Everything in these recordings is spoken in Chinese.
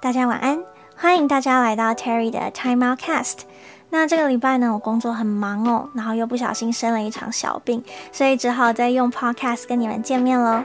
大家晚安，欢迎大家来到 Terry 的 Time Out Cast。那这个礼拜呢，我工作很忙哦，然后又不小心生了一场小病，所以只好再用 Podcast 跟你们见面喽。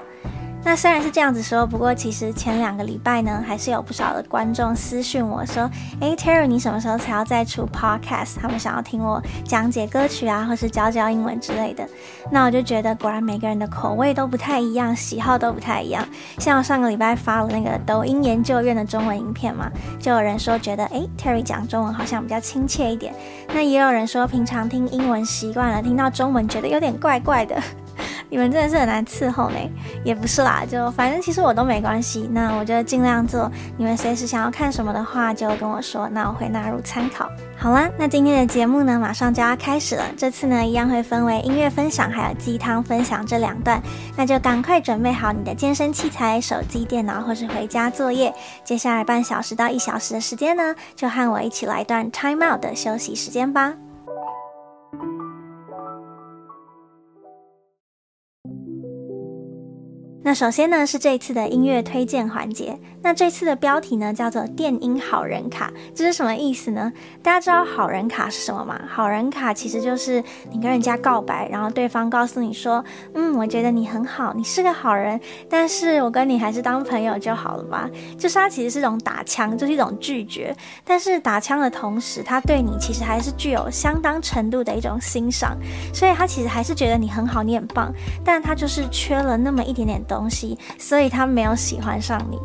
那虽然是这样子说，不过其实前两个礼拜呢，还是有不少的观众私讯我说：“诶，Terry，你什么时候才要再出 Podcast？” 他们想要听我讲解歌曲啊，或是教教英文之类的。那我就觉得，果然每个人的口味都不太一样，喜好都不太一样。像我上个礼拜发了那个抖音研究院的中文影片嘛，就有人说觉得，诶，Terry 讲中文好像比较亲切一点。那也有人说，平常听英文习惯了，听到中文觉得有点怪怪的。你们真的是很难伺候呢，也不是啦，就反正其实我都没关系。那我就尽量做。你们随时想要看什么的话，就跟我说，那我会纳入参考。好啦，那今天的节目呢，马上就要开始了。这次呢，一样会分为音乐分享还有鸡汤分享这两段。那就赶快准备好你的健身器材、手机、电脑或是回家作业。接下来半小时到一小时的时间呢，就和我一起来一段 time out 的休息时间吧。那首先呢，是这次的音乐推荐环节。那这次的标题呢，叫做“电音好人卡”，这是什么意思呢？大家知道好人卡是什么吗？好人卡其实就是你跟人家告白，然后对方告诉你说：“嗯，我觉得你很好，你是个好人，但是我跟你还是当朋友就好了吧。”就是它其实是一种打枪，就是一种拒绝。但是打枪的同时，他对你其实还是具有相当程度的一种欣赏，所以他其实还是觉得你很好，你很棒，但他就是缺了那么一点点东西，所以他没有喜欢上你。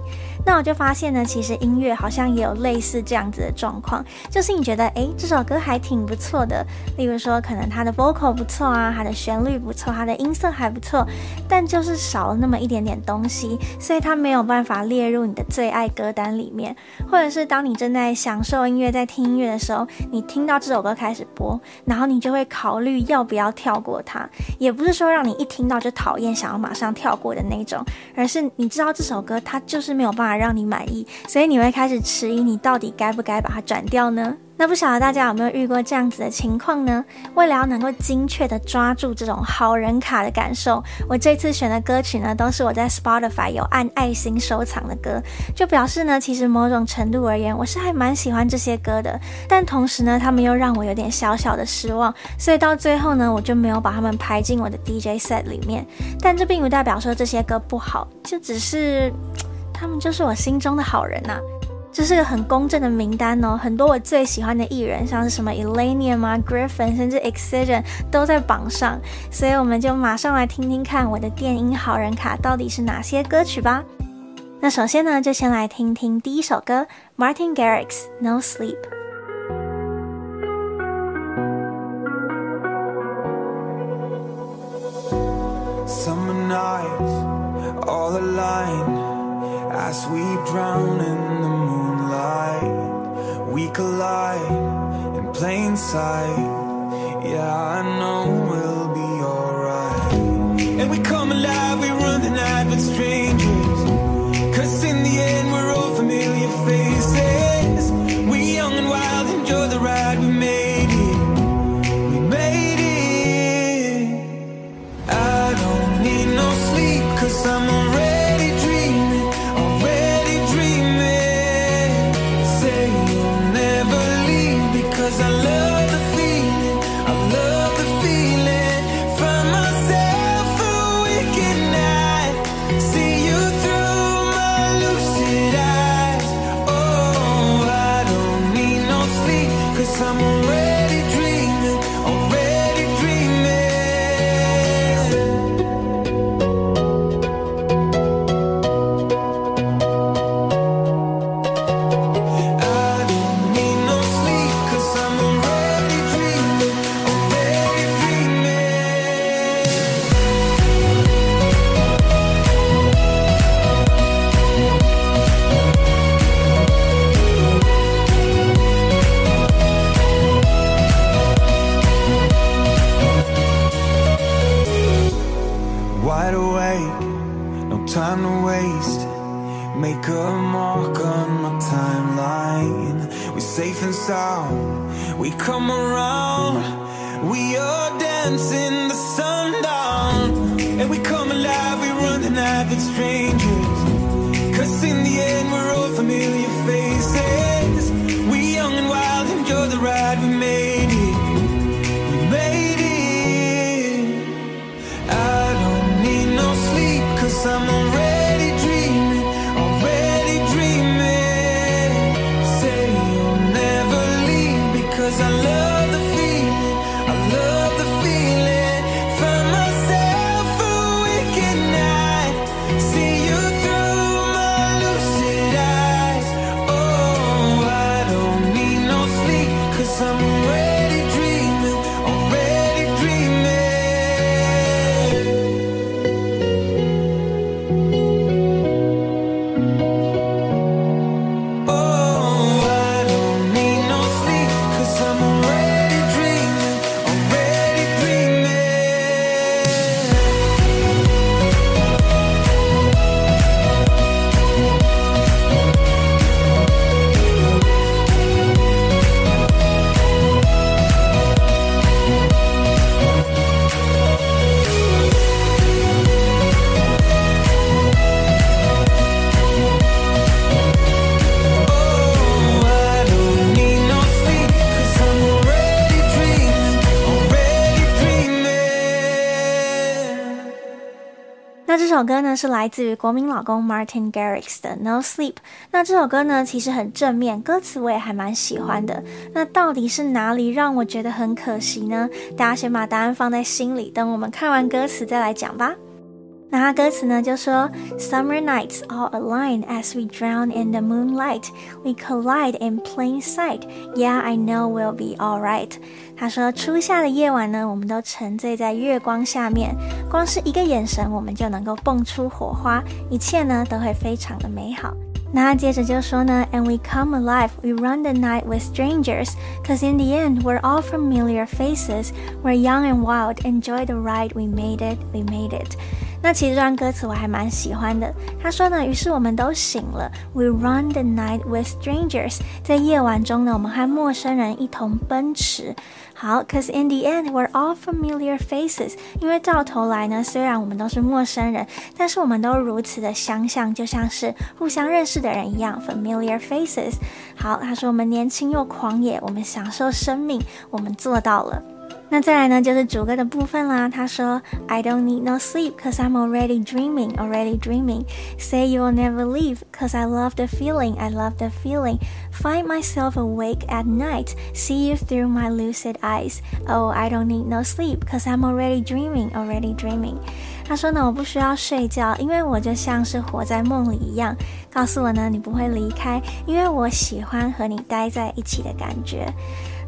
那我就发现呢，其实音乐好像也有类似这样子的状况，就是你觉得，诶，这首歌还挺不错的，例如说，可能它的 vocal 不错啊，它的旋律不错，它的音色还不错，但就是少了那么一点点东西，所以它没有办法列入你的最爱歌单里面。或者是当你正在享受音乐，在听音乐的时候，你听到这首歌开始播，然后你就会考虑要不要跳过它，也不是说让你一听到就讨厌，想要马上跳过的那种，而是你知道这首歌它就是没有办法。让你满意，所以你会开始迟疑，你到底该不该把它转掉呢？那不晓得大家有没有遇过这样子的情况呢？为了要能够精确的抓住这种好人卡的感受，我这次选的歌曲呢，都是我在 Spotify 有按爱心收藏的歌，就表示呢，其实某种程度而言，我是还蛮喜欢这些歌的。但同时呢，他们又让我有点小小的失望，所以到最后呢，我就没有把他们排进我的 DJ set 里面。但这并不代表说这些歌不好，就只是。他们就是我心中的好人呐、这是个很公正的名单哦。很多我最喜欢的艺人，像是什么 Illenium 啊、Griffin，甚至 Excision 都在榜上。所以我们就马上来听听看我的电音好人卡到底是哪些歌曲吧。那首先呢，就先来听听第一首歌，Martin Garrix No Sleep。Summer nights, all align As we drown in the moonlight, we collide in plain sight. Yeah, I know we'll be alright. And we come alive, we run the night with strangers. Cause in the end, we're all familiar faces. We young and wild, enjoy the ride we made it. We made it. I don't need no sleep, cause I'm already. 是来自于国民老公 Martin Garrix 的 No Sleep。那这首歌呢其实很正面，歌词我也还蛮喜欢的。那到底是哪里让我觉得很可惜呢？大家先把答案放在心里，等我们看完歌词再来讲吧。那它歌词呢就说：Summer nights all align as we drown in the moonlight, we collide in plain sight. Yeah, I know we'll be alright. 他说，初夏的夜晚呢，我们都沉醉在月光下面，光是一个眼神，我们就能够蹦出火花，一切呢都会非常的美好。那他接着就说呢，And we come alive, we run the night with strangers, cause in the end we're all familiar faces. We're young and wild, enjoy the ride, we made it, we made it. 那其实这段歌词我还蛮喜欢的。他说呢，于是我们都醒了，We run the night with strangers，在夜晚中呢，我们和陌生人一同奔驰。好，cause in the end we're all familiar faces，因为到头来呢，虽然我们都是陌生人，但是我们都如此的相像，就像是互相认识的人一样，familiar faces。好，他说我们年轻又狂野，我们享受生命，我们做到了。那再来呢，就是主歌的部分啦。他说：“I don't need no sleep, cause I'm already dreaming, already dreaming. Say you will never leave, cause I love the feeling, I love the feeling. Find myself awake at night, see you through my lucid eyes. Oh, I don't need no sleep, cause I'm already dreaming, already dreaming.” 他说呢，我不需要睡觉，因为我就像是活在梦里一样。告诉我呢，你不会离开，因为我喜欢和你待在一起的感觉。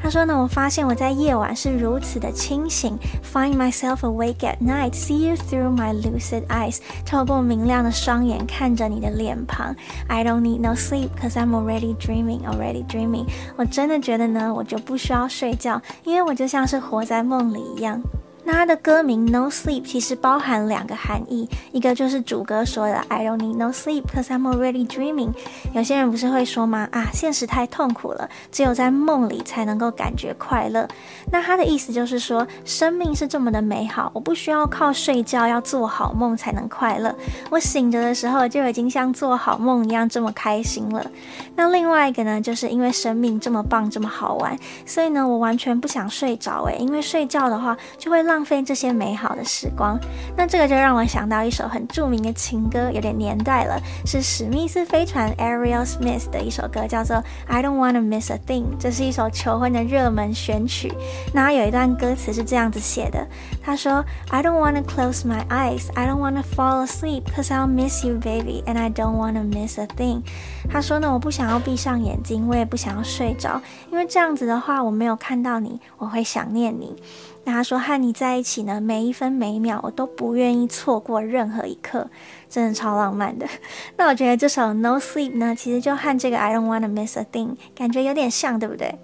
他说呢，我发现我在夜晚是如此的清醒。Find myself awake at night, see you through my lucid eyes。透过明亮的双眼看着你的脸庞。I don't need no sleep, cause I'm already dreaming, already dreaming。我真的觉得呢，我就不需要睡觉，因为我就像是活在梦里一样。那它的歌名 No Sleep 其实包含两个含义，一个就是主歌说的 I don't need no sleep cause I'm already dreaming。有些人不是会说吗？啊，现实太痛苦了，只有在梦里才能够感觉快乐。那他的意思就是说，生命是这么的美好，我不需要靠睡觉，要做好梦才能快乐。我醒着的时候就已经像做好梦一样这么开心了。那另外一个呢，就是因为生命这么棒，这么好玩，所以呢，我完全不想睡着诶，因为睡觉的话就会让浪费这些美好的时光，那这个就让我想到一首很著名的情歌，有点年代了，是史密斯飞船 Ariel Smith 的一首歌，叫做 I Don't Wanna Miss a Thing。这是一首求婚的热门选曲。那有一段歌词是这样子写的，他说 I don't wanna close my eyes, I don't wanna fall asleep, cause I'll miss you, baby, and I don't wanna miss a thing。他说呢，我不想要闭上眼睛，我也不想要睡着，因为这样子的话，我没有看到你，我会想念你。那他说和你在一起呢，每一分每一秒我都不愿意错过任何一刻，真的超浪漫的。那我觉得这首 No Sleep 呢，其实就和这个 I Don't Wanna Miss a Thing 感觉有点像，对不对？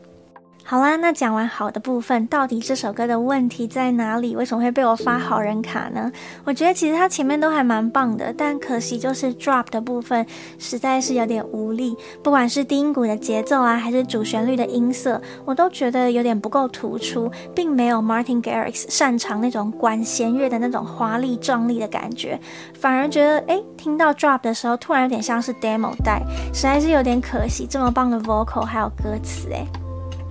好啦，那讲完好的部分，到底这首歌的问题在哪里？为什么会被我发好人卡呢？我觉得其实它前面都还蛮棒的，但可惜就是 drop 的部分实在是有点无力。不管是低音鼓的节奏啊，还是主旋律的音色，我都觉得有点不够突出，并没有 Martin Garrix 擅长那种管弦乐的那种华丽壮丽的感觉，反而觉得诶，听到 drop 的时候，突然有点像是 demo 带，实在是有点可惜。这么棒的 vocal 还有歌词，诶。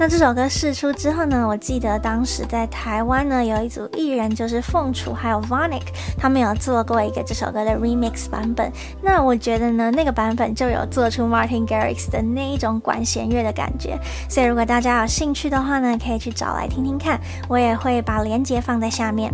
那这首歌试出之后呢，我记得当时在台湾呢，有一组艺人就是凤楚还有 Vonic，他们有做过一个这首歌的 remix 版本。那我觉得呢，那个版本就有做出 Martin Garrix 的那一种管弦乐的感觉。所以如果大家有兴趣的话呢，可以去找来听听看，我也会把链接放在下面。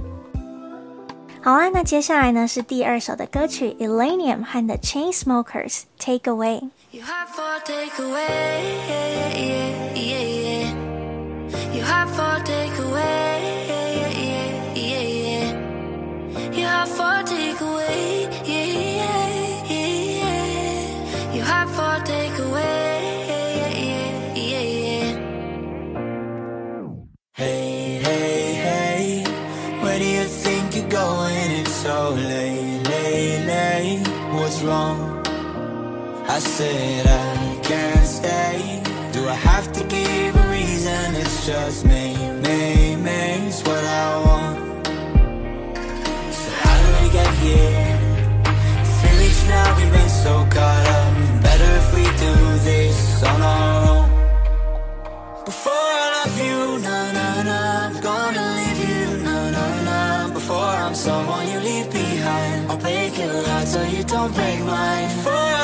好啊，那接下来呢是第二首的歌曲 Illenium 和 The Chainsmokers Take Away。You have for take away, yeah, yeah, yeah, yeah. You have for take away, yeah, yeah, yeah, yeah. You have for take away, yeah, yeah, yeah, yeah. You have for take I said I can't stay. Do I have to give a reason? It's just me, me, me It's what I want. So how do we get here? Three weeks now we've been so caught up. Better if we do this on our own. Before I love you, na na na I'm gonna leave you, na na na. Before I'm someone you leave behind I'll break your heart so you don't break mine. Before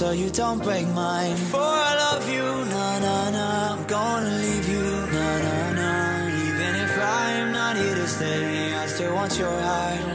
so you don't break mine. For I love you, na na na. I'm gonna leave you, na na na. Even if I am not here to stay, I still want your heart.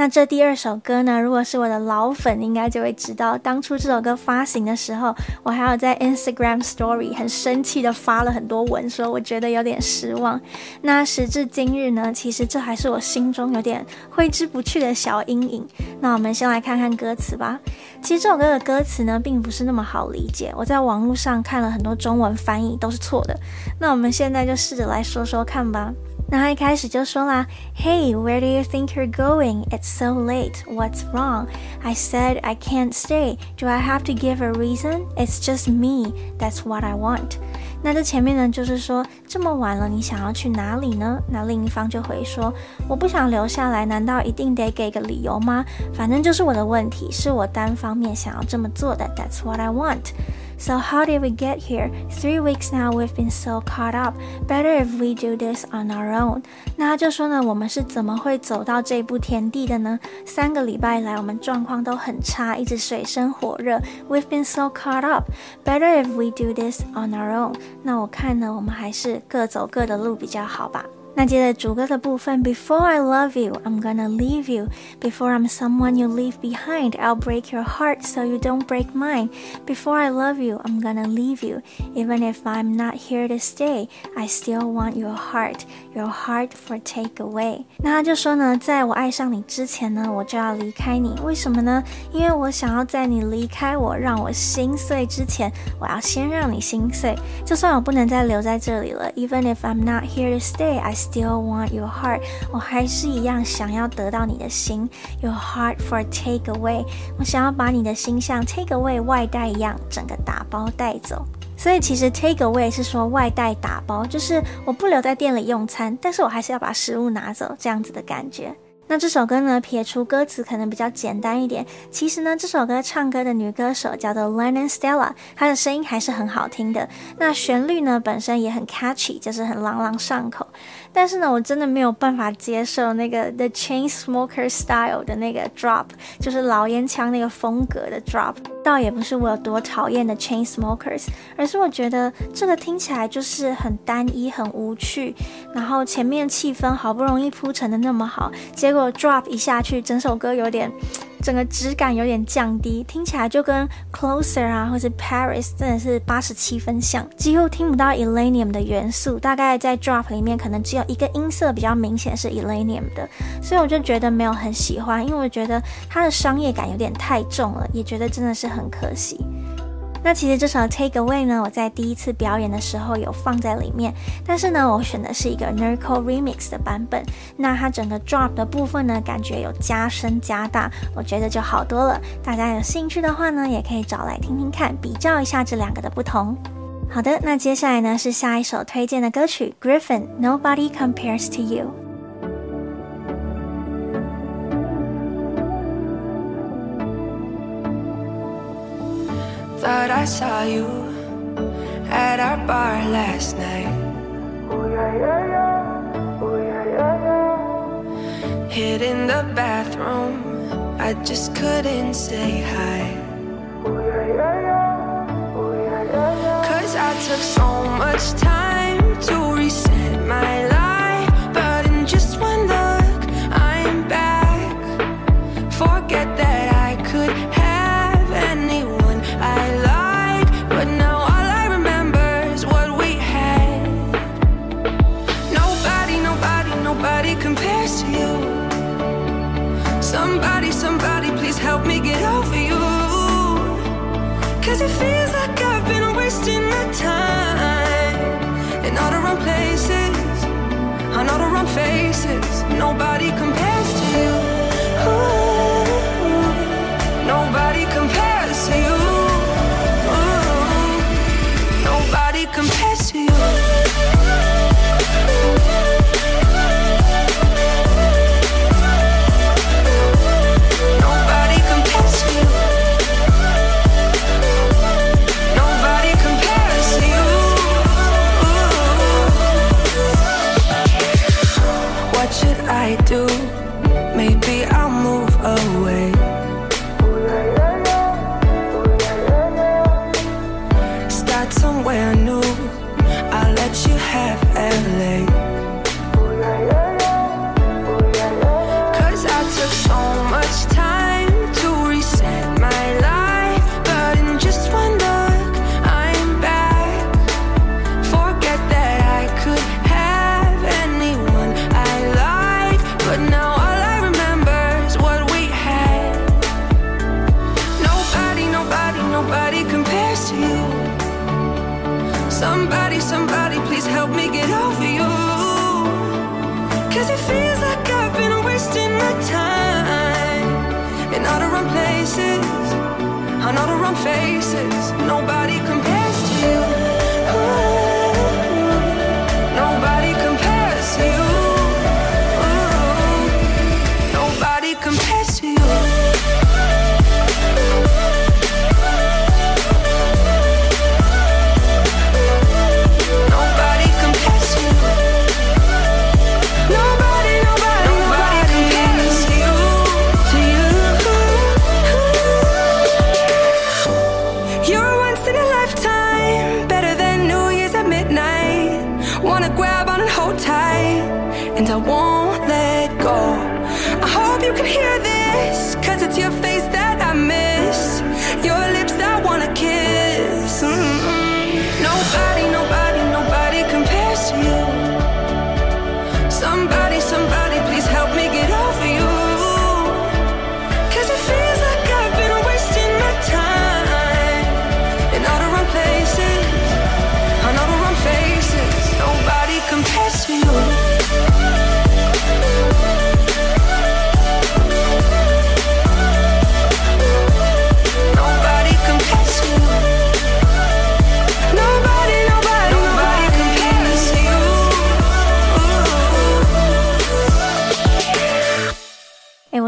那这第二首歌呢？如果是我的老粉，应该就会知道，当初这首歌发行的时候，我还有在 Instagram Story 很生气的发了很多文，说我觉得有点失望。那时至今日呢，其实这还是我心中有点挥之不去的小阴影。那我们先来看看歌词吧。其实这首歌的歌词呢，并不是那么好理解。我在网络上看了很多中文翻译，都是错的。那我们现在就试着来说说看吧。那他一开始就说啦，Hey, where do you think you're going? It's so late. What's wrong? I said I can't stay. Do I have to give a reason? It's just me. That's what I want. 那这前面呢，就是说这么晚了，你想要去哪里呢？那另一方就回说，我不想留下来，难道一定得给个理由吗？反正就是我的问题，是我单方面想要这么做的。That's what I want. So how did we get here? Three weeks now, we've been so caught up. Better if we do this on our own. 那他就说呢，我们是怎么会走到这步田地的呢？三个礼拜来，我们状况都很差，一直水深火热。We've been so caught up. Better if we do this on our own. 那我看呢，我们还是各走各的路比较好吧。 那接着主歌的部分，Before I love you, I'm gonna leave you. Before I'm someone you leave behind, I'll break your heart so you don't break mine. Before I love you, I'm gonna leave you. Even if I'm not here to stay, I still want your heart, Your heart for take away. 那他就说呢，在我爱上你之前呢，我就要离开你。为什么呢？因为我想要在你离开我，让我心碎之前，我要先让你心碎。就算我不能再留在这里了，Even if I'm not here to stay, I Still want your heart，我还是一样想要得到你的心。Your heart for take away，我想要把你的心像 take away 外带一样，整个打包带走。所以其实 take away 是说外带打包，就是我不留在店里用餐，但是我还是要把食物拿走，这样子的感觉。那这首歌呢，撇除歌词可能比较简单一点，其实呢，这首歌唱歌的女歌手叫做 Lennon Stella，她的声音还是很好听的。那旋律呢，本身也很 catchy，就是很朗朗上口。但是呢，我真的没有办法接受那个 The Chainsmokers Style 的那个 drop，就是老烟枪那个风格的 drop。倒也不是我有多讨厌的 Chainsmokers，而是我觉得这个听起来就是很单一、很无趣。然后前面气氛好不容易铺陈的那么好，结果 drop 一下去，整首歌有点。整个质感有点降低，听起来就跟 Closer 啊，或是 Paris 真的是八十七分像，几乎听不到 Elenium 的元素。大概在 Drop 里面，可能只有一个音色比较明显是 Illenium 的，所以我就觉得没有很喜欢，因为我觉得它的商业感有点太重了，也觉得真的是很可惜。那其实这首 Take Away 呢，我在第一次表演的时候有放在里面，但是呢，我选的是一个 Nurko Remix 的版本。那它整个 Drop 的部分呢，感觉有加深加大，我觉得就好多了。大家有兴趣的话呢，也可以找来听听看，比较一下这两个的不同。好的，那接下来呢是下一首推荐的歌曲 Griffin Nobody Compares to You。Thought I saw you at our bar last night. Oh, yeah, yeah, yeah. Oh, yeah, yeah, yeah. Hid in the bathroom, I just couldn't say hi. Oh, yeah, yeah, yeah. Oh, yeah, yeah, yeah. Cause I took so much time the song faces. Nobody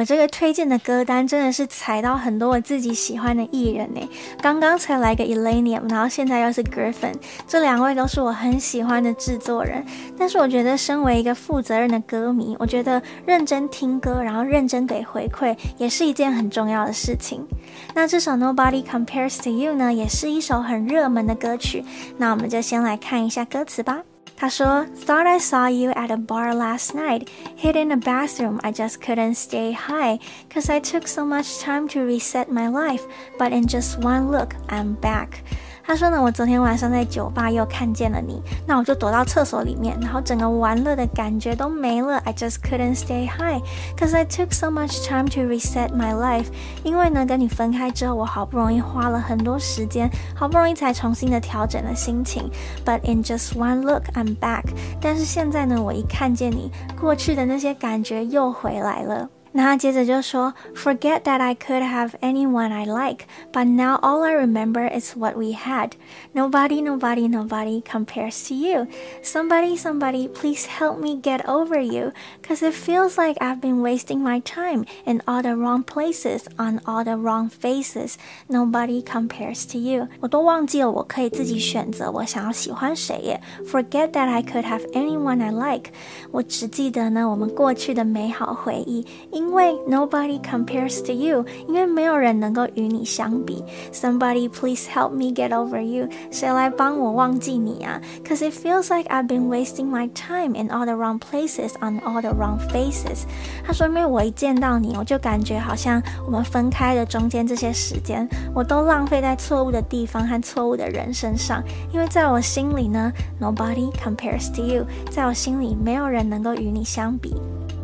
这个推荐的歌单真的是踩到很多我自己喜欢的艺人呢。刚刚才来个 Elenium，然后现在又是 Griffin，这两位都是我很喜欢的制作人。但是我觉得，身为一个负责任的歌迷，我觉得认真听歌，然后认真给回馈，也是一件很重要的事情。那这首 Nobody Compares to You 呢，也是一首很热门的歌曲。那我们就先来看一下歌词吧。他说：“Thought I saw you at a bar last night, hid in a bathroom. I just couldn't stay high, cause I took so much time to reset my life. But in just one look, I'm back.” 他说呢，我昨天晚上在酒吧又看见了你，那我就躲到厕所里面，然后整个玩乐的感觉都没了。I just couldn't stay high, cause I took so much time to reset my life. 因为呢，跟你分开之后，我好不容易花了很多时间，好不容易才重新的调整了心情。But in just one look, I'm back. 但是现在呢，我一看见你，过去的那些感觉又回来了。那他接着就说，Forget that I could have anyone I like, but now all I remember is what we had. Nobody, nobody, nobody compares to you. Somebody, somebody, please help me get over you, cause it feels like I've been wasting my time in all the wrong places, on all the wrong faces. Nobody compares to you. 我都忘记了我可以自己选择我想要喜欢谁耶。Forget that I could have anyone I like. 我只记得呢我们过去的美好回忆。因为 nobody compares to you，因为没有人能够与你相比。Somebody please help me get over you，谁来帮我忘记你啊？Cause it feels like I've been wasting my time in all the wrong places on all the wrong faces。他说，因为我一见到你，我就感觉好像我们分开的中间这些时间，我都浪费在错误的地方和错误的人身上。因为在我心里呢，nobody compares to you，在我心里没有人能够与你相比。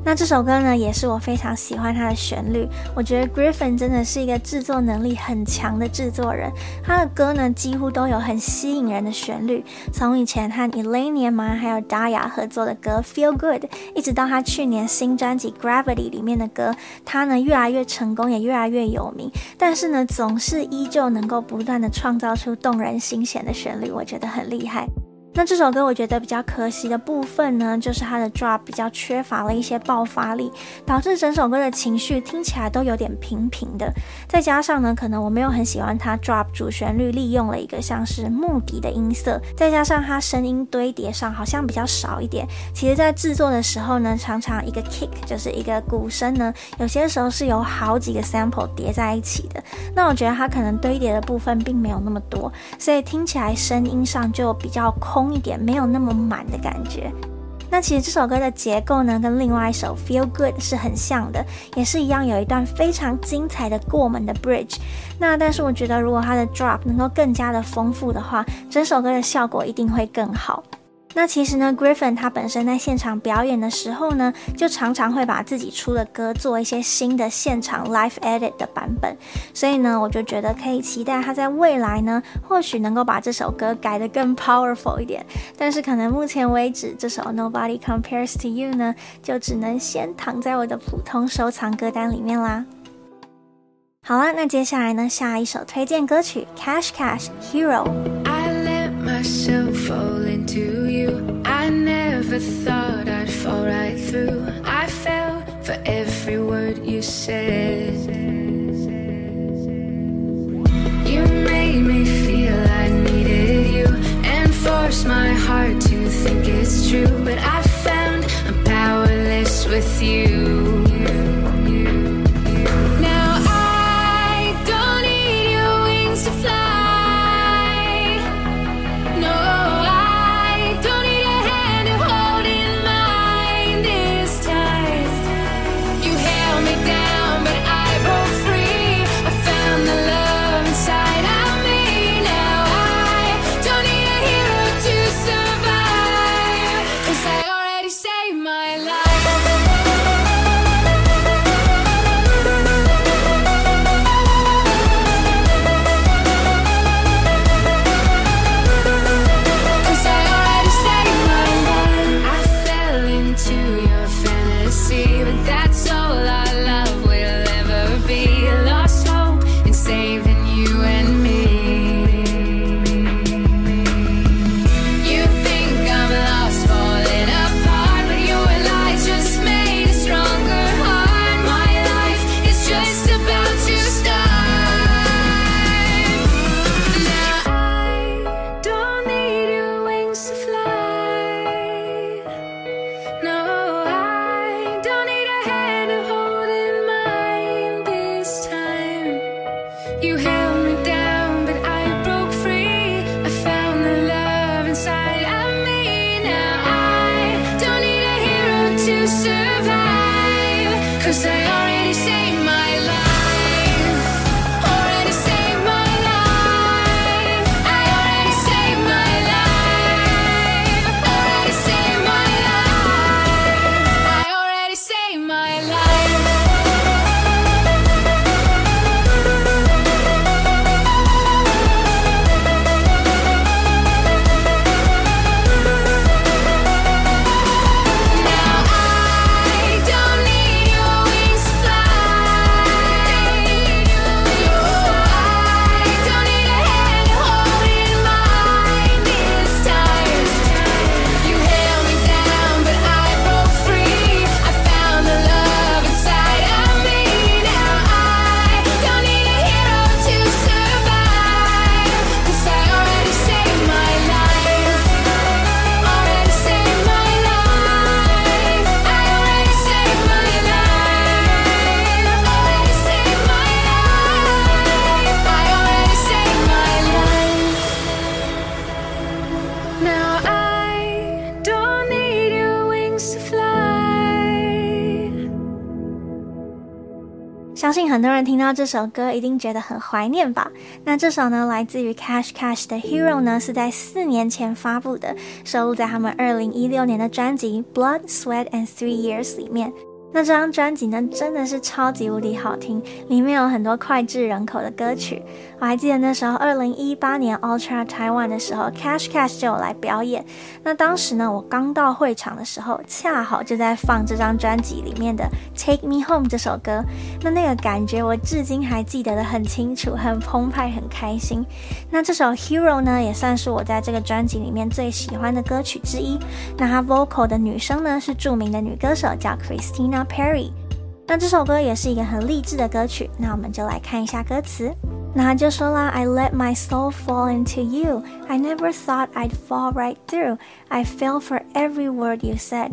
那这首歌呢，也是我非常喜欢它的旋律。我觉得 Griffin 真的是一个制作能力很强的制作人。他的歌呢，几乎都有很吸引人的旋律。从以前和 Illenium 还有 Daya 合作的歌 Feel Good，一直到他去年新专辑 Gravity 里面的歌，他呢越来越成功，也越来越有名。但是呢，总是依旧能够不断的创造出动人心弦的旋律，我觉得很厉害。那这首歌我觉得比较可惜的部分呢，就是它的 drop 比较缺乏了一些爆发力，导致整首歌的情绪听起来都有点平平的。再加上呢，可能我没有很喜欢它 drop 主旋律利用了一个像是木笛的音色，再加上它声音堆叠上好像比较少一点。其实，在制作的时候呢，常常一个 kick 就是一个鼓声呢，有些时候是有好几个 sample 叠在一起的。那我觉得它可能堆叠的部分并没有那么多，所以听起来声音上就比较空。一点没有那么满的感觉。那其实这首歌的结构呢，跟另外一首 Feel Good 是很像的，也是一样有一段非常精彩的过门的 Bridge。那但是我觉得，如果它的 Drop 能够更加的丰富的话，整首歌的效果一定会更好。那其实呢，Griffin 他本身在现场表演的时候呢，就常常会把自己出的歌做一些新的现场 live edit 的版本，所以呢，我就觉得可以期待他在未来呢，或许能够把这首歌改得更 powerful 一点。但是可能目前为止，这首 Nobody Compares to You 呢，就只能先躺在我的普通收藏歌单里面啦。好啦，那接下来呢，下一首推荐歌曲 Cash Cash Hero。myself fall into I never thought I'd fall right through. I fell for every word you said. You made me feel I needed you and forced my heart to think it's true. But I found I'm powerless with you. 这首歌一定觉得很怀念吧？那这首呢，来自于 Cash Cash 的 Hero 呢，是在四年前发布的，收录在他们二零一六年的专辑 Blood, Sweat and Three Years 里面。那这张专辑呢，真的是超级无敌好听，里面有很多脍炙人口的歌曲。我还记得那时候，二零一八年 Ultra Taiwan 的时候，Cash Cash 就有来表演。那当时呢，我刚到会场的时候，恰好就在放这张专辑里面的《Take Me Home》这首歌。那那个感觉，我至今还记得得很清楚，很澎湃，很开心。那这首《Hero》呢，也算是我在这个专辑里面最喜欢的歌曲之一。那它 Vocal 的女生呢，是著名的女歌手，叫 Christina。Perry，那这首歌也是一个很励志的歌曲。那我们就来看一下歌词。那他就说啦：“I let my soul fall into you. I never thought I'd fall right through. I fell for every word you said.”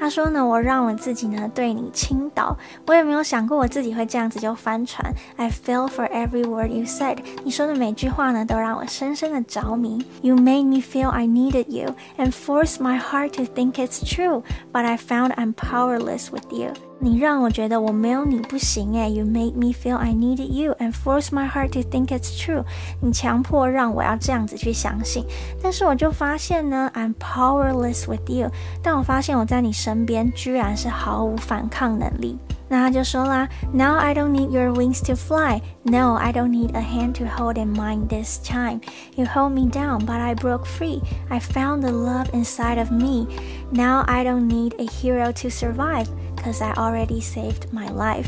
他说呢，我让我自己呢对你倾倒，我也没有想过我自己会这样子就翻船。I fell for every word you said。你说的每句话呢，都让我深深的着迷。You made me feel I needed you and forced my heart to think it's true, but I found I'm powerless with you。 你让我觉得我没有你不行诶。You made me feel I needed you and forced my heart to think it's true。你强迫让我要这样子去相信，但是我就发现呢，I'm powerless with you。但我发现我在你身。身边居然是毫无反抗能力，那他就说啦：Now I don't need your wings to fly. No, I don't need a hand to hold in mine this time. You hold me down, but I broke free. I found the love inside of me. Now I don't need a hero to survive. Cause I already saved my life。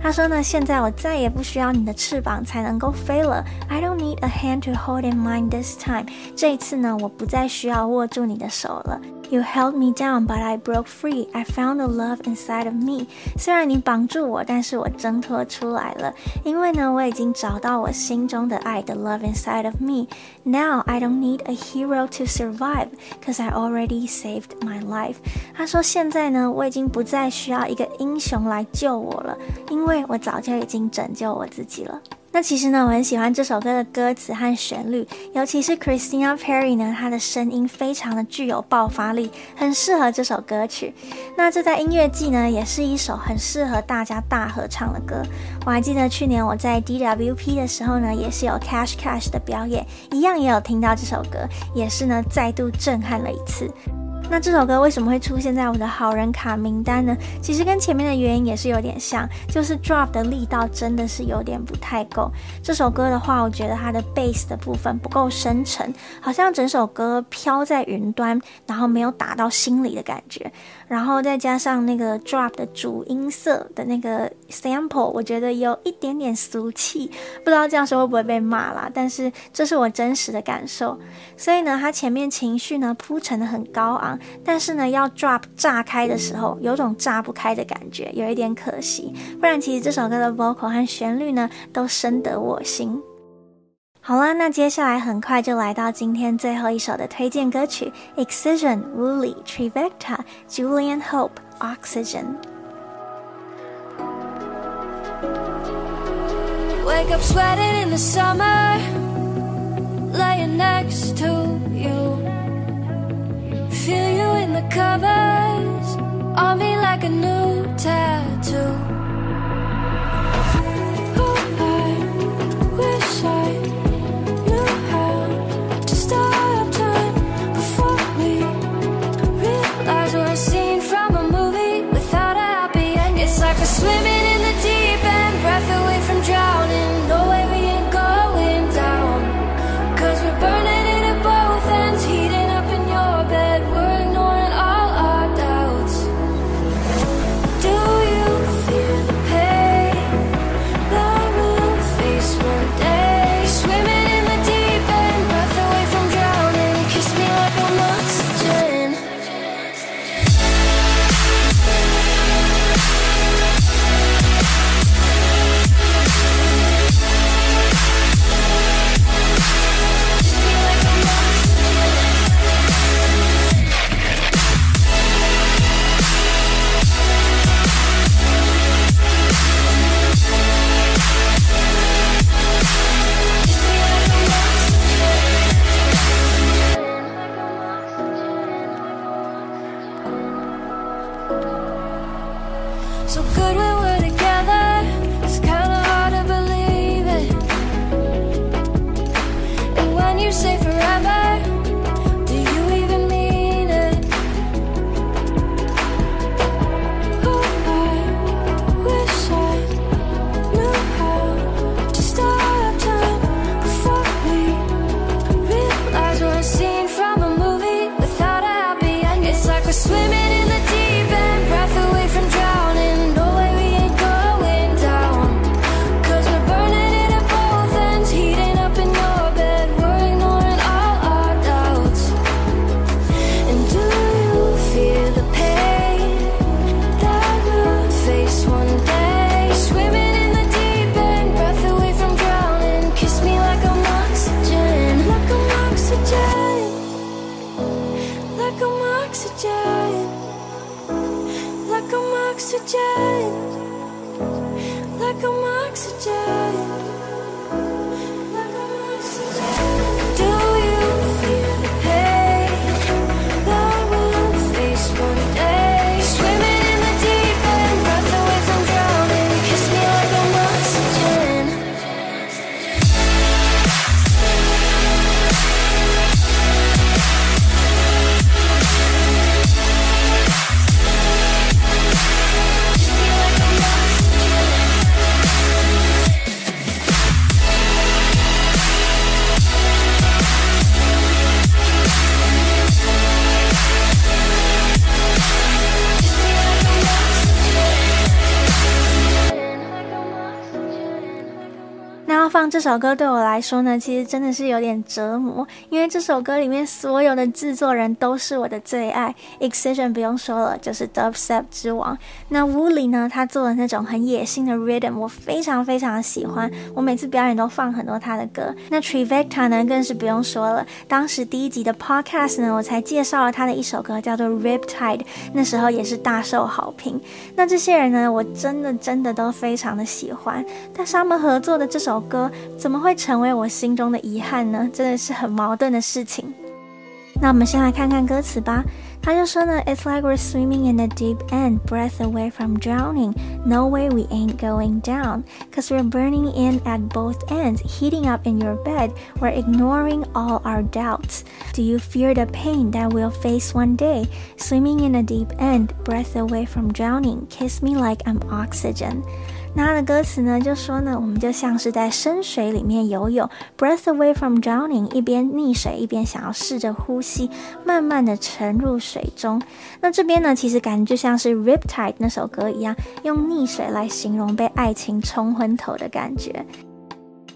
他说呢，现在我再也不需要你的翅膀才能够飞了。I don't need a hand to hold in mine this time。这一次呢，我不再需要握住你的手了。 You held me down, but I broke free. I found the love inside of me。虽然你绑住我，但是我挣脱出来了，因为呢，我已经找到我心中的爱，the love inside of me。Now I don't need a hero to survive, cause I already saved my life。他说现在呢，我已经不再需要。一个英雄来救我了，因为我早就已经拯救我自己了。 那其实呢，我很喜欢这首歌的歌词和旋律，尤其是 Christina Perry 呢，她的声音非常的具有爆发力，很适合这首歌曲。那这在音乐季呢，也是一首很适合大家大合唱的歌。我还记得去年我在 DWP 的时候呢，也是有 Cash Cash 的表演，一样也有听到这首歌，也是呢再度震撼了一次。那这首歌为什么会出现在我的好人卡名单呢？其实跟前面的原因也是有点像，就是 drop 的力道真的是有点不太够。这首歌的话，我觉得它的 bass 的部分不够深沉，好像整首歌飘在云端，然后没有打到心里的感觉。然后再加上那个 drop 的主音色的那个 sample，我觉得有一点点俗气，不知道这样说会不会被骂啦。但是这是我真实的感受。所以呢，它前面情绪呢铺陈的很高昂。但是呢，要 drop 炸开的时候，有种炸不开的感觉，有一点可惜。不然，其实这首歌的 vocal 和旋律呢，都深得我心。好了，那接下来很快就来到今天最后一首的推荐歌曲：Excision、Wooly、Trivecta、Julian Hope、Oxygen。Wake up sweating in the summer, laying next to you. Feel you in the covers on me like a new tattoo. 그래 这首歌对我来说呢，其实真的是有点折磨，因为这首歌里面所有的制作人都是我的最爱。Excision 不用说了，就是 Dubstep 之王。那 Wooly 呢，他做的那种很野性的 Rhythm，我非常非常的喜欢。我每次表演都放很多他的歌。那 Trivecta 呢，更是不用说了。当时第一集的 Podcast 呢，我才介绍了他的一首歌，叫做 Riptide，那时候也是大受好评。那这些人呢，我真的真的都非常的喜欢。但是他们合作的这首歌，怎么会成为我心中的遗憾呢？真的是很矛盾的事情。那我们先来看看歌词吧。他就说呢，It's like we're swimming in the deep end, breath away from drowning. No way we ain't going down, cause we're burning in at both ends, heating up in your bed. We're ignoring all our doubts. Do you fear the pain that we'll face one day? Swimming in the deep end, breath away from drowning. Kiss me like I'm oxygen. 那它的歌词呢，就说呢，我们就像是在深水里面游泳，breath away from drowning，一边溺水一边想要试着呼吸，慢慢的沉入水中。那这边呢，其实感觉就像是 Riptide 那首歌一样，用溺水来形容被爱情冲昏头的感觉。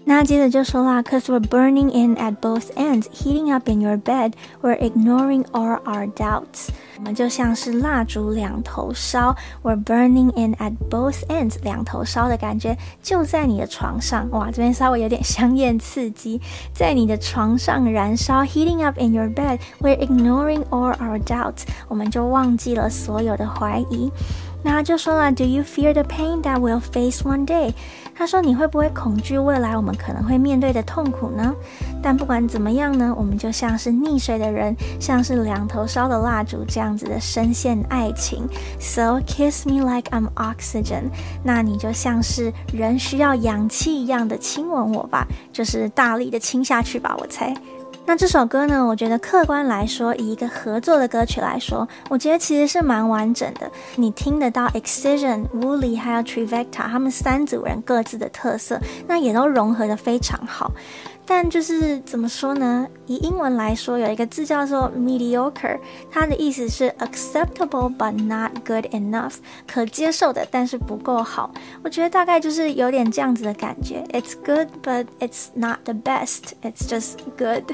那接着就说啦，Cause we're burning in at both ends, heating up in your bed, we're ignoring all our doubts。我们就像是蜡烛两头烧，we're burning in at both ends，两头烧的感觉就在你的床上。哇，这边稍微有点香艳刺激，在你的床上燃烧，heating up in your bed, we're ignoring all our doubts。我们就忘记了所有的怀疑。那他就说了，Do you fear the pain that we'll face one day？ 他说你会不会恐惧未来我们可能会面对的痛苦呢？但不管怎么样呢，我们就像是溺水的人，像是两头烧的蜡烛这样子的深陷爱情。So kiss me like I'm oxygen。那你就像是人需要氧气一样的亲吻我吧，就是大力的亲下去吧，我猜。那这首歌呢，我觉得客观来说，以一个合作的歌曲来说，我觉得其实是蛮完整的。你听得到 Excision、Wooly 还有 Trivector 他们三组人各自的特色，那也都融合的非常好。但就是怎么说呢？以英文来说，有一个字叫做 mediocre，它的意思是 acceptable but not good enough，可接受的，但是不够好。我觉得大概就是有点这样子的感觉。It's good but it's not the best. It's just good.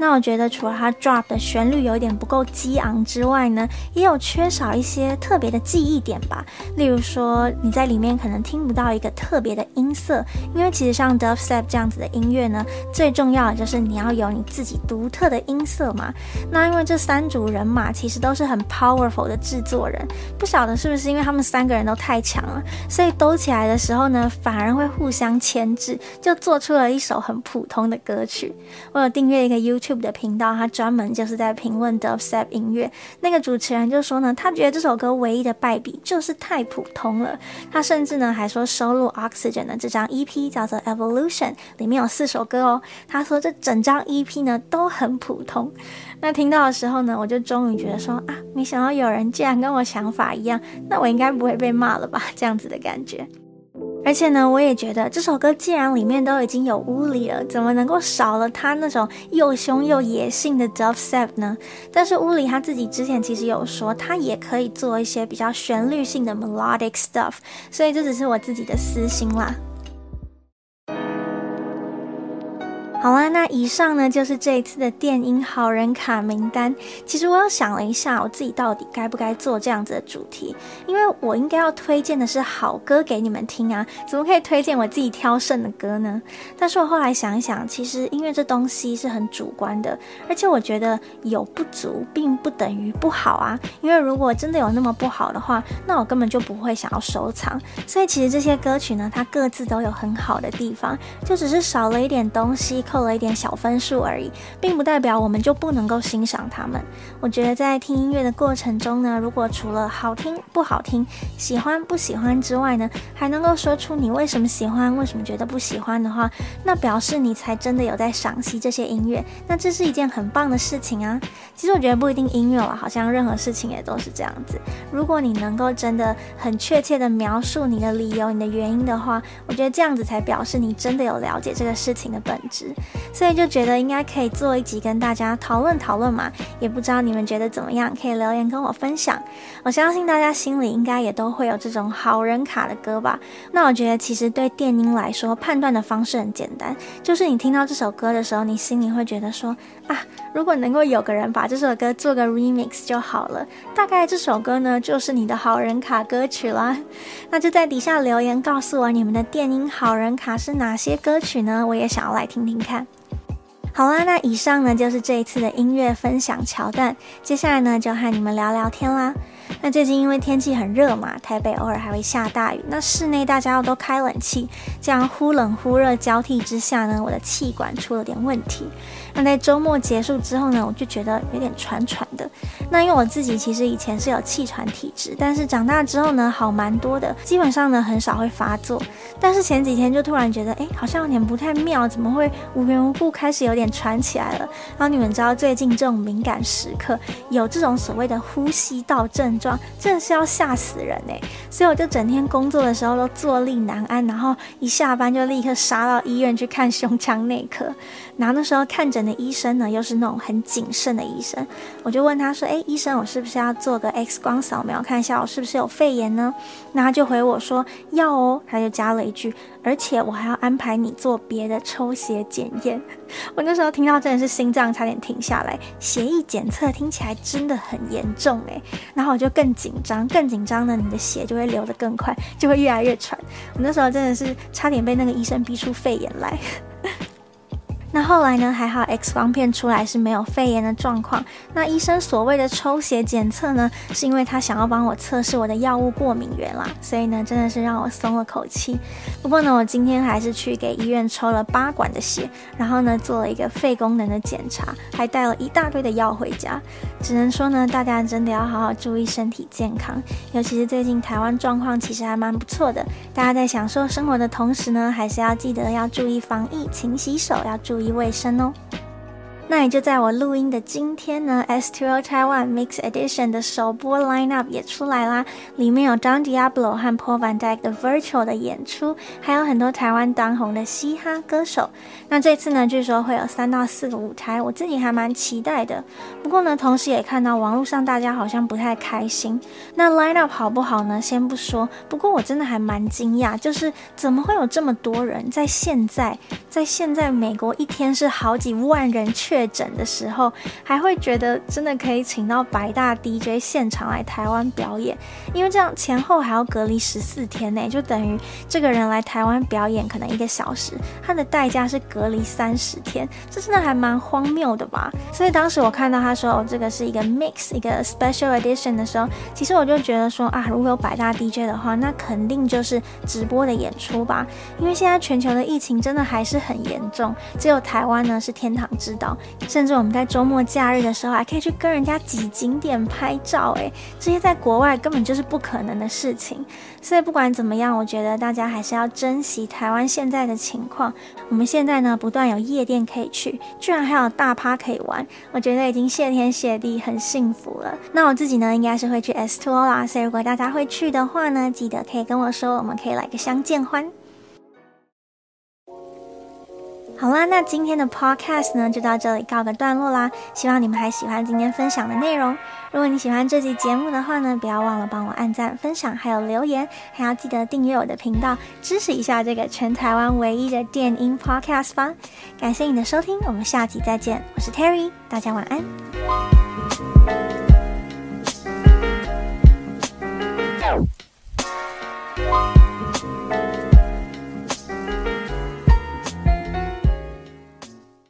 那我觉得除了它 drop 的旋律有点不够激昂之外呢，也有缺少一些特别的记忆点吧。例如说，你在里面可能听不到一个特别的音色，因为其实像 Dubstep 这样子的音乐呢，最重要的就是你要有你自己独特的音色嘛。那因为这三组人马其实都是很 powerful 的制作人，不晓得是不是因为他们三个人都太强了，所以兜起来的时候呢，反而会互相牵制，就做出了一首很普通的歌曲。我有订阅一个 YouTube。YouTube 的频道，他专门就是在评论 Dubstep 音乐。那个主持人就说呢，他觉得这首歌唯一的败笔就是太普通了。他甚至呢还说，收录 Oxygen 的这张 EP 叫做 Evolution，里面有四首歌哦。他说这整张 EP 呢都很普通。那听到的时候呢，我就终于觉得说啊，没想到有人竟然跟我想法一样，那我应该不会被骂了吧？这样子的感觉。而且呢，我也觉得这首歌既然里面都已经有乌里了，怎么能够少了他那种又凶又野性的 Dubstep 呢？但是乌里他自己之前其实有说，他也可以做一些比较旋律性的 melodic stuff，所以这只是我自己的私心啦。好啦，那以上呢就是这一次的电音好人卡名单。其实我又想了一下，我自己到底该不该做这样子的主题？因为我应该要推荐的是好歌给你们听啊，怎么可以推荐我自己挑剩的歌呢？但是我后来想一想，其实音乐这东西是很主观的，而且我觉得有不足并不等于不好啊。因为如果真的有那么不好的话，那我根本就不会想要收藏。所以其实这些歌曲呢，它各自都有很好的地方，就只是少了一点东西。扣了一点小分数而已，并不代表我们就不能够欣赏他们。我觉得在听音乐的过程中呢，如果除了好听不好听、喜欢不喜欢之外呢，还能够说出你为什么喜欢、为什么觉得不喜欢的话，那表示你才真的有在赏析这些音乐。那这是一件很棒的事情啊！其实我觉得不一定音乐了，好像任何事情也都是这样子。如果你能够真的很确切的描述你的理由、你的原因的话，我觉得这样子才表示你真的有了解这个事情的本质。所以就觉得应该可以做一集跟大家讨论讨论嘛，也不知道你们觉得怎么样，可以留言跟我分享。我相信大家心里应该也都会有这种好人卡的歌吧。那我觉得其实对电音来说，判断的方式很简单，就是你听到这首歌的时候，你心里会觉得说啊，如果能够有个人把这首歌做个 remix 就好了，大概这首歌呢就是你的好人卡歌曲啦。那就在底下留言告诉我你们的电音好人卡是哪些歌曲呢？我也想要来听听看。好啦，那以上呢就是这一次的音乐分享桥段，接下来呢就和你们聊聊天啦。那最近因为天气很热嘛，台北偶尔还会下大雨，那室内大家要都开冷气，这样忽冷忽热交替之下呢，我的气管出了点问题。那在周末结束之后呢，我就觉得有点喘喘的。那因为我自己其实以前是有气喘体质，但是长大之后呢，好蛮多的，基本上呢很少会发作。但是前几天就突然觉得，哎，好像有点不太妙，怎么会无缘无故开始有点喘起来了？然后你们知道最近这种敏感时刻，有这种所谓的呼吸道症状，真的是要吓死人哎！所以我就整天工作的时候都坐立难安，然后一下班就立刻杀到医院去看胸腔内科。然后那时候看诊的医生呢，又是那种很谨慎的医生，我就问他说：“诶，医生，我是不是要做个 X 光扫描，看一下我是不是有肺炎呢？”那他就回我说：“要哦。”他就加了一句：“而且我还要安排你做别的抽血检验。” 我那时候听到真的是心脏差点停下来，血液检测听起来真的很严重诶。然后我就更紧张，更紧张呢，你的血就会流得更快，就会越来越喘。我那时候真的是差点被那个医生逼出肺炎来。那后来呢？还好，X 光片出来是没有肺炎的状况。那医生所谓的抽血检测呢，是因为他想要帮我测试我的药物过敏源啦。所以呢，真的是让我松了口气。不过呢，我今天还是去给医院抽了八管的血，然后呢，做了一个肺功能的检查，还带了一大堆的药回家。只能说呢，大家真的要好好注意身体健康，尤其是最近台湾状况其实还蛮不错的。大家在享受生活的同时呢，还是要记得要注意防疫，勤洗手，要注意。注意卫生哦。那也就在我录音的今天呢，S2O Taiwan Mix Edition 的首播 lineup 也出来啦，里面有 Don Diablo 和 Paul Van Dyke 的 Virtual 的演出，还有很多台湾当红的嘻哈歌手。那这次呢，据说会有三到四个舞台，我自己还蛮期待的。不过呢，同时也看到网络上大家好像不太开心。那 lineup 好不好呢？先不说，不过我真的还蛮惊讶，就是怎么会有这么多人在现在，在现在美国一天是好几万人去。确诊的时候，还会觉得真的可以请到百大 DJ 现场来台湾表演，因为这样前后还要隔离十四天呢，就等于这个人来台湾表演可能一个小时，他的代价是隔离三十天，这真的还蛮荒谬的吧？所以当时我看到他说，哦，这个是一个 mix 一个 special edition 的时候，其实我就觉得说啊，如果有百大 DJ 的话，那肯定就是直播的演出吧，因为现在全球的疫情真的还是很严重，只有台湾呢是天堂之岛。甚至我们在周末假日的时候，还可以去跟人家挤景点拍照，诶，这些在国外根本就是不可能的事情。所以不管怎么样，我觉得大家还是要珍惜台湾现在的情况。我们现在呢，不断有夜店可以去，居然还有大趴可以玩，我觉得已经谢天谢地，很幸福了。那我自己呢，应该是会去 S2O 啦，所以如果大家会去的话呢，记得可以跟我说，我们可以来个相见欢。好啦，那今天的 podcast 呢，就到这里告个段落啦。希望你们还喜欢今天分享的内容。如果你喜欢这集节目的话呢，不要忘了帮我按赞、分享，还有留言，还要记得订阅我的频道，支持一下这个全台湾唯一的电音 podcast 吧。感谢你的收听，我们下集再见。我是 Terry，大家晚安。